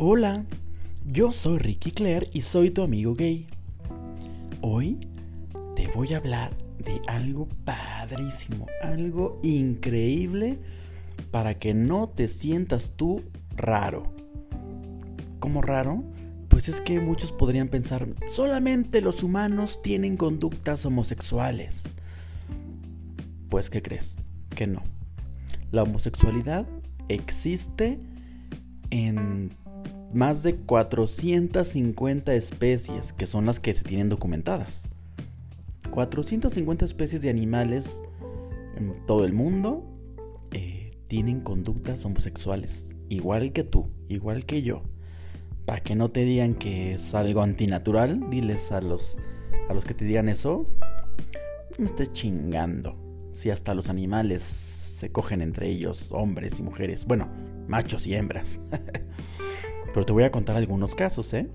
Hola, yo soy Ricky Claire y soy tu amigo gay. Hoy te voy a hablar de algo padrísimo, algo increíble para que no te sientas tú raro. ¿Cómo raro? Pues es que muchos podrían pensar, solamente los humanos tienen conductas homosexuales. Pues, ¿qué crees? Que no. La homosexualidad existe en más de 450 especies, que son las que se tienen documentadas. 450 especies de animales en todo el mundo eh, tienen conductas homosexuales, igual que tú, igual que yo. Para que no te digan que es algo antinatural, diles a los, a los que te digan eso, me estés chingando. Si hasta los animales se cogen entre ellos, hombres y mujeres, bueno, machos y hembras. Pero te voy a contar algunos casos, ¿eh?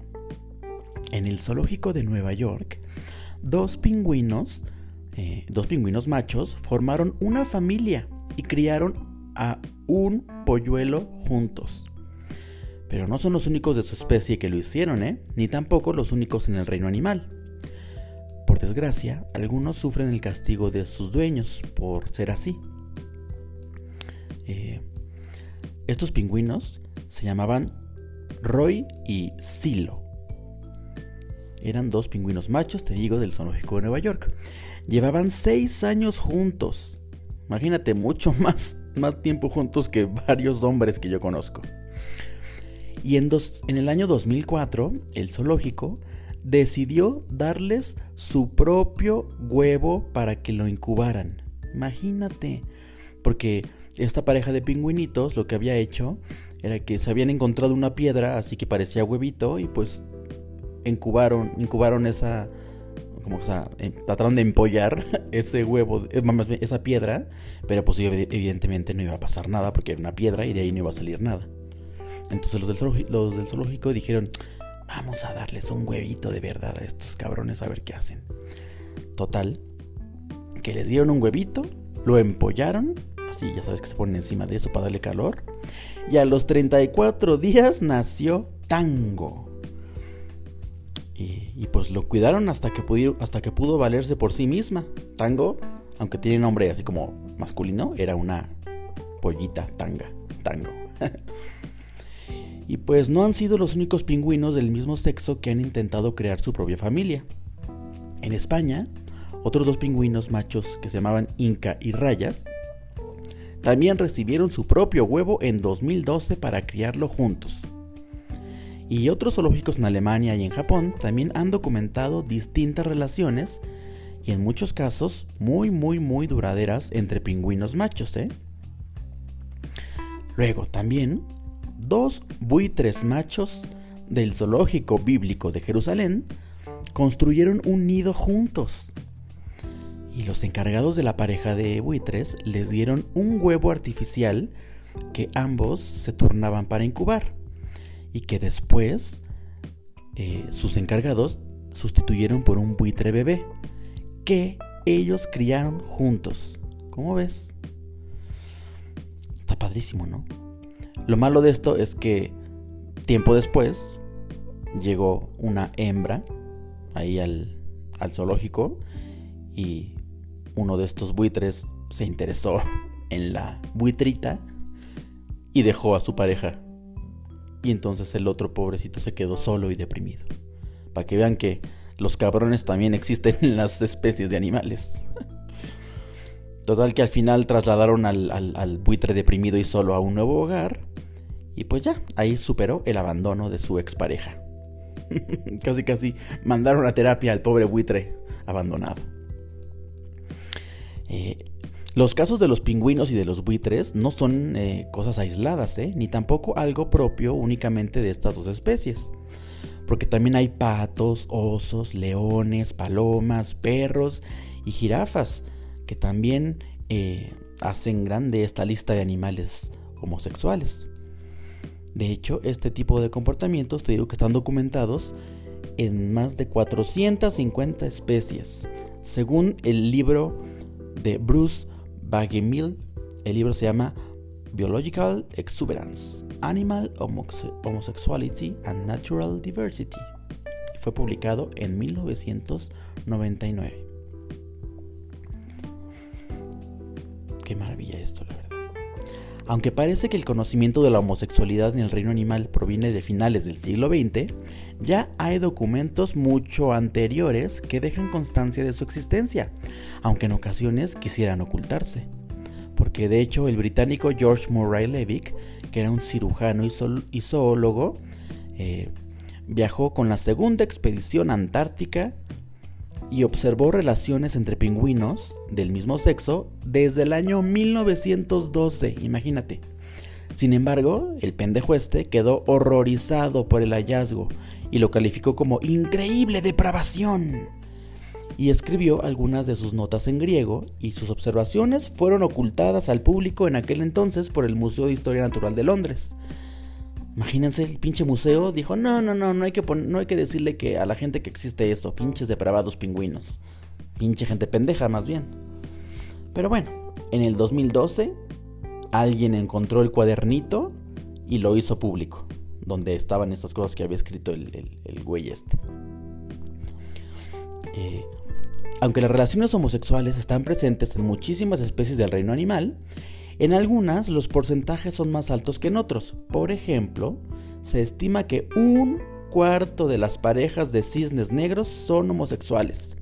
En el zoológico de Nueva York, dos pingüinos, eh, dos pingüinos machos, formaron una familia y criaron a un polluelo juntos. Pero no son los únicos de su especie que lo hicieron, ¿eh? Ni tampoco los únicos en el reino animal. Por desgracia, algunos sufren el castigo de sus dueños por ser así. Eh, estos pingüinos se llamaban Roy y Silo. Eran dos pingüinos machos, te digo, del zoológico de Nueva York. Llevaban seis años juntos. Imagínate, mucho más, más tiempo juntos que varios hombres que yo conozco. Y en, en el año 2004, el zoológico decidió darles su propio huevo para que lo incubaran. Imagínate, porque esta pareja de pingüinitos lo que había hecho era que se habían encontrado una piedra así que parecía huevito y pues incubaron, incubaron esa, como o sea, em, trataron de empollar ese huevo, eh, esa piedra, pero pues evidentemente no iba a pasar nada porque era una piedra y de ahí no iba a salir nada. Entonces los del, los del zoológico dijeron, vamos a darles un huevito de verdad a estos cabrones a ver qué hacen. Total, que les dieron un huevito, lo empollaron Sí, ya sabes que se ponen encima de eso para darle calor. Y a los 34 días nació Tango. Y, pues lo cuidaron hasta que, pudo, hasta que pudo valerse por sí misma. Tango, aunque tiene nombre así como masculino, era una pollita tanga. Tango. y pues no han sido los únicos pingüinos del mismo sexo que han intentado crear su propia familia. En España, otros dos pingüinos machos que se llamaban Inca y Rayas también recibieron su propio huevo en 2012 para criarlo juntos. Y otros zoológicos en Alemania y en Japón también han documentado distintas relaciones y en muchos casos muy muy muy duraderas entre pingüinos machos. ¿eh? Luego también dos buitres machos del zoológico bíblico de Jerusalén construyeron un nido juntos y los encargados de la pareja de buitres les dieron un huevo artificial que ambos se turnaban para incubar y que después eh, sus encargados sustituyeron por un buitre bebé que ellos criaron juntos. ¿Cómo ves? Está padrísimo, ¿no? Lo malo de esto es que tiempo después llegó una hembra ahí al, al zoológico y uno de estos buitres se interesó en la buitrita y dejó a su pareja. Y entonces el otro pobrecito se quedó solo y deprimido. Para que vean que los cabrones también existen en las especies de animales. Total que al final trasladaron al, buitre deprimido y solo a un nuevo hogar. Y pues ya, ahí superó el abandono de su expareja. casi casi mandaron a terapia al pobre buitre abandonado. Eh, los casos de los pingüinos y de los buitres no son eh, cosas aisladas, ¿eh? ni tampoco algo propio únicamente de estas dos especies. Porque también hay patos, osos, leones, palomas, perros y jirafas que también hacen grande esta lista de animales homosexuales. De hecho, este tipo de comportamientos te digo que están documentados en más de 450 especies, según el libro de Bruce Bagemill. El libro se llama Biological Exuberance, Animal Homosexuality and Natural Diversity. Fue publicado en 1999. Aunque parece que el conocimiento de la homosexualidad en el reino animal proviene de finales del siglo XX, ya hay documentos mucho anteriores que dejan constancia de su existencia, aunque en ocasiones quisieran ocultarse. Porque de hecho el británico George Murray Levick, que era un cirujano y, zoólogo, eh, viajó con la segunda expedición antártica y observó relaciones entre pingüinos del mismo sexo desde el año 1912, imagínate. Sin embargo, el pendejo este quedó horrorizado por el hallazgo y lo calificó como increíble depravación y escribió algunas de sus notas en griego y sus observaciones fueron ocultadas al público en aquel entonces por el Museo de Historia Natural de Londres. Imagínense, el pinche museo dijo, no, no, no, no hay que, no hay que decirle que a la gente que existe eso, pinches depravados pingüinos. Pinche gente pendeja más bien. Pero bueno, en el 2012 alguien encontró el cuadernito y lo hizo público, donde estaban estas cosas que había escrito el, el, güey este. Eh, aunque las relaciones homosexuales están presentes en muchísimas especies del reino animal, en algunas los porcentajes son más altos que en otros. Por ejemplo, se estima que un cuarto de las parejas de cisnes negros son homosexuales,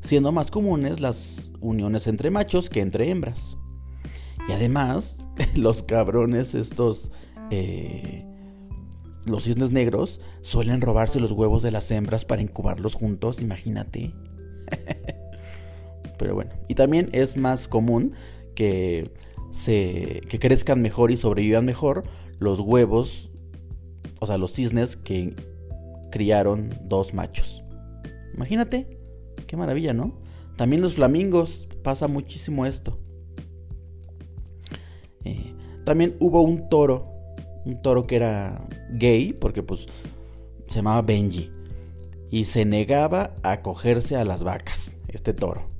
siendo más comunes las uniones entre machos que entre hembras. Y además, los cabrones estos... Eh, los cisnes negros suelen robarse los huevos de las hembras para incubarlos juntos, imagínate. Pero bueno, y también es más común que, que crezcan mejor y sobrevivan mejor los huevos, o sea, los cisnes que criaron dos machos. Imagínate, qué maravilla, ¿no? También los flamingos pasa muchísimo esto. Eh, también hubo un toro, un toro que era gay, porque pues se llamaba Benji, y se negaba a cogerse a las vacas, este toro.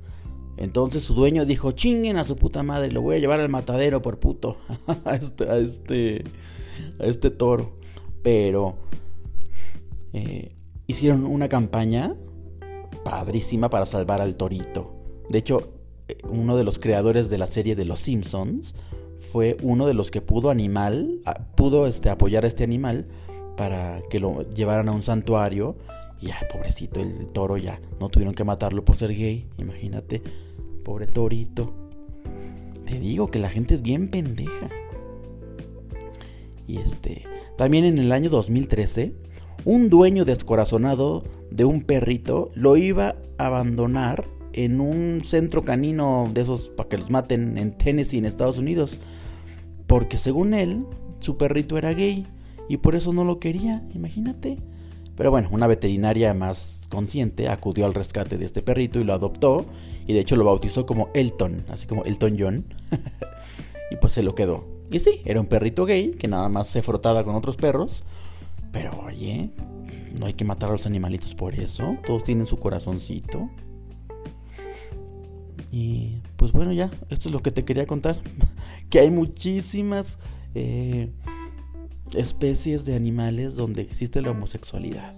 Entonces su dueño dijo, chinguen a su puta madre, lo voy a llevar al matadero por puto a, este, a, este, a este toro. Pero eh, hicieron una campaña padrísima para salvar al torito. De hecho, eh, uno de los creadores de la serie de Los Simpsons fue uno de los que pudo animal, pudo este, apoyar a este animal para que lo llevaran a un santuario. Y ay, pobrecito, el toro ya no tuvieron que matarlo por ser gay, imagínate. Pobre torito. Te digo que la gente es bien pendeja. Y este, también en el año 2013, un dueño descorazonado de un perrito lo iba a abandonar en un centro canino de esos para que los maten en Tennessee, en Estados Unidos. Porque según él, su perrito era gay y por eso no lo quería, imagínate. Pero bueno, una veterinaria más consciente acudió al rescate de este perrito y lo adoptó y de hecho lo bautizó como Elton, así como Elton John. y pues se lo quedó. Y sí, era un perrito gay que nada más se frotaba con otros perros. Pero oye, no hay que matar a los animalitos por eso. Todos tienen su corazoncito. Y pues bueno, ya, esto es lo que te quería contar. que hay muchísimas eh, especies de animales donde existe la homosexualidad.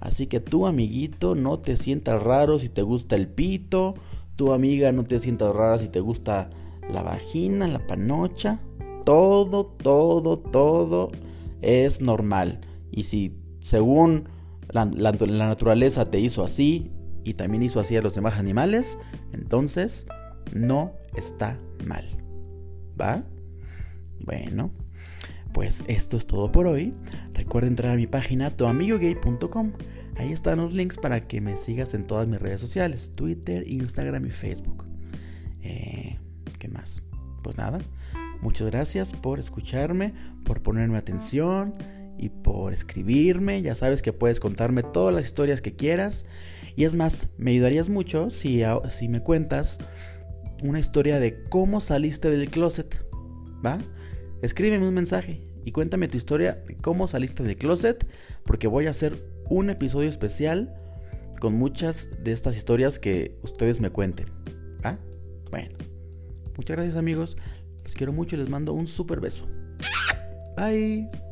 Así que tú, amiguito, no te sientas raro si te gusta el pito. Tu amiga, no te sientas rara si te gusta la vagina, la panocha. Todo, todo, todo es normal. Y si según la, la naturaleza te hizo así y también hizo así a los demás animales, entonces no está mal. ¿Va? Bueno pues esto es todo por hoy. Recuerda entrar a mi página tuamigogay.com. Ahí están los links para que me sigas en todas mis redes sociales, Twitter, Instagram y Facebook. Eh, ¿Qué más? Pues nada, muchas gracias por escucharme, por ponerme atención y por escribirme. Ya sabes que puedes contarme todas las historias que quieras. Y es más, me ayudarías mucho si, si me cuentas una historia de cómo saliste del closet. ¿Va? Escríbeme un mensaje y cuéntame tu historia de cómo saliste del closet, porque voy a hacer un episodio especial con muchas de estas historias que ustedes me cuenten. ¿Ah? Bueno, muchas gracias amigos. Los quiero mucho y les mando un super beso. Bye.